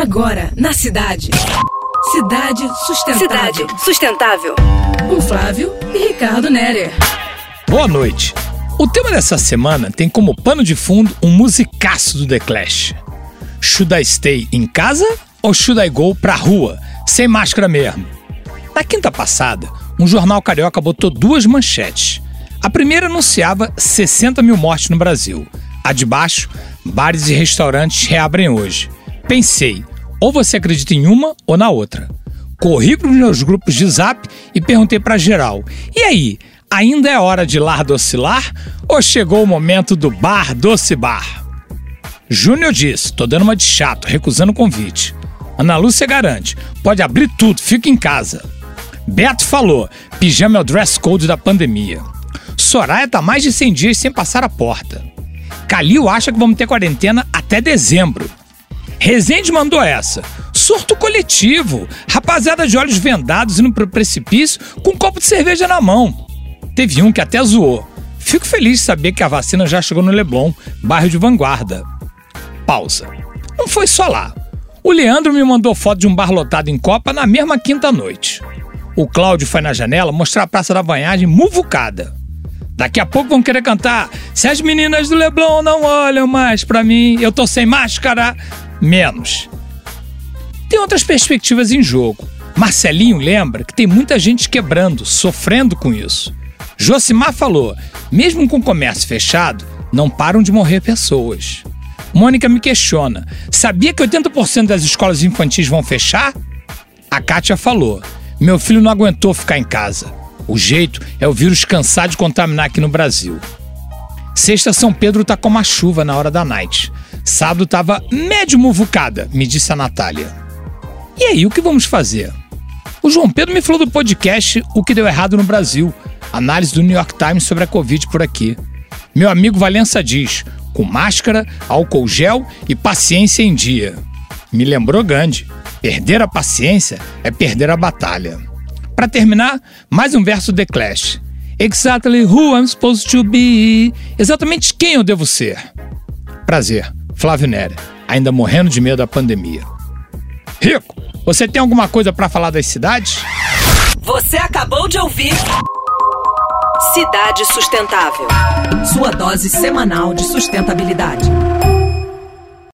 Agora, na cidade. Cidade Sustentável. Cidade Sustentável. Com Flávio e Ricardo Nerer. Boa noite. O tema dessa semana tem como pano de fundo um musicaço do The Clash. Should I stay em casa ou should I go pra rua, sem máscara mesmo? Na quinta passada, um jornal carioca botou duas manchetes. A primeira anunciava 60 mil mortes no Brasil. A de baixo, bares e restaurantes reabrem hoje. Pensei, ou você acredita em uma ou na outra. Corri para os meus grupos de zap e perguntei para geral: e aí, ainda é hora de lar docilar ou chegou o momento do bar doce bar? Júnior disse: tô dando uma de chato, recusando o convite. Ana Lúcia garante: pode abrir tudo, fica em casa. Beto falou: pijama é o dress code da pandemia. Soraya tá mais de 100 dias sem passar a porta. Calil acha que vamos ter quarentena até dezembro. Rezende mandou essa. Surto coletivo. Rapaziada de olhos vendados indo pro precipício com um copo de cerveja na mão. Teve um que até zoou. Fico feliz de saber que a vacina já chegou no Leblon, bairro de vanguarda. Pausa. Não foi só lá. O Leandro me mandou foto de um bar lotado em Copa na mesma quinta noite. O Cláudio foi na janela mostrar a Praça da Banhagem muvucada. Daqui a pouco vão querer cantar. Se as meninas do Leblon não olham mais pra mim, eu tô sem máscara menos. Tem outras perspectivas em jogo. Marcelinho lembra que tem muita gente quebrando, sofrendo com isso. Josimar falou: mesmo com o comércio fechado, não param de morrer pessoas. Mônica me questiona: sabia que 80% das escolas infantis vão fechar? A Kátia falou: meu filho não aguentou ficar em casa. O jeito é o vírus cansar de contaminar aqui no Brasil. Sexta, São Pedro tá como a chuva na hora da night. Sábado tava médio muvucada, me disse a Natália. E aí, o que vamos fazer? O João Pedro me falou do podcast O que deu errado no Brasil, análise do New York Times sobre a Covid por aqui. Meu amigo Valença diz: com máscara, álcool gel e paciência em dia. Me lembrou Gandhi: perder a paciência é perder a batalha. Para terminar, mais um verso The Clash. Exactly who I'm supposed to be. Exatamente quem eu devo ser. Prazer. Flávio Nere, ainda morrendo de medo da pandemia. Rico, você tem alguma coisa para falar das cidades? Você acabou de ouvir Cidade Sustentável. Sua dose semanal de sustentabilidade.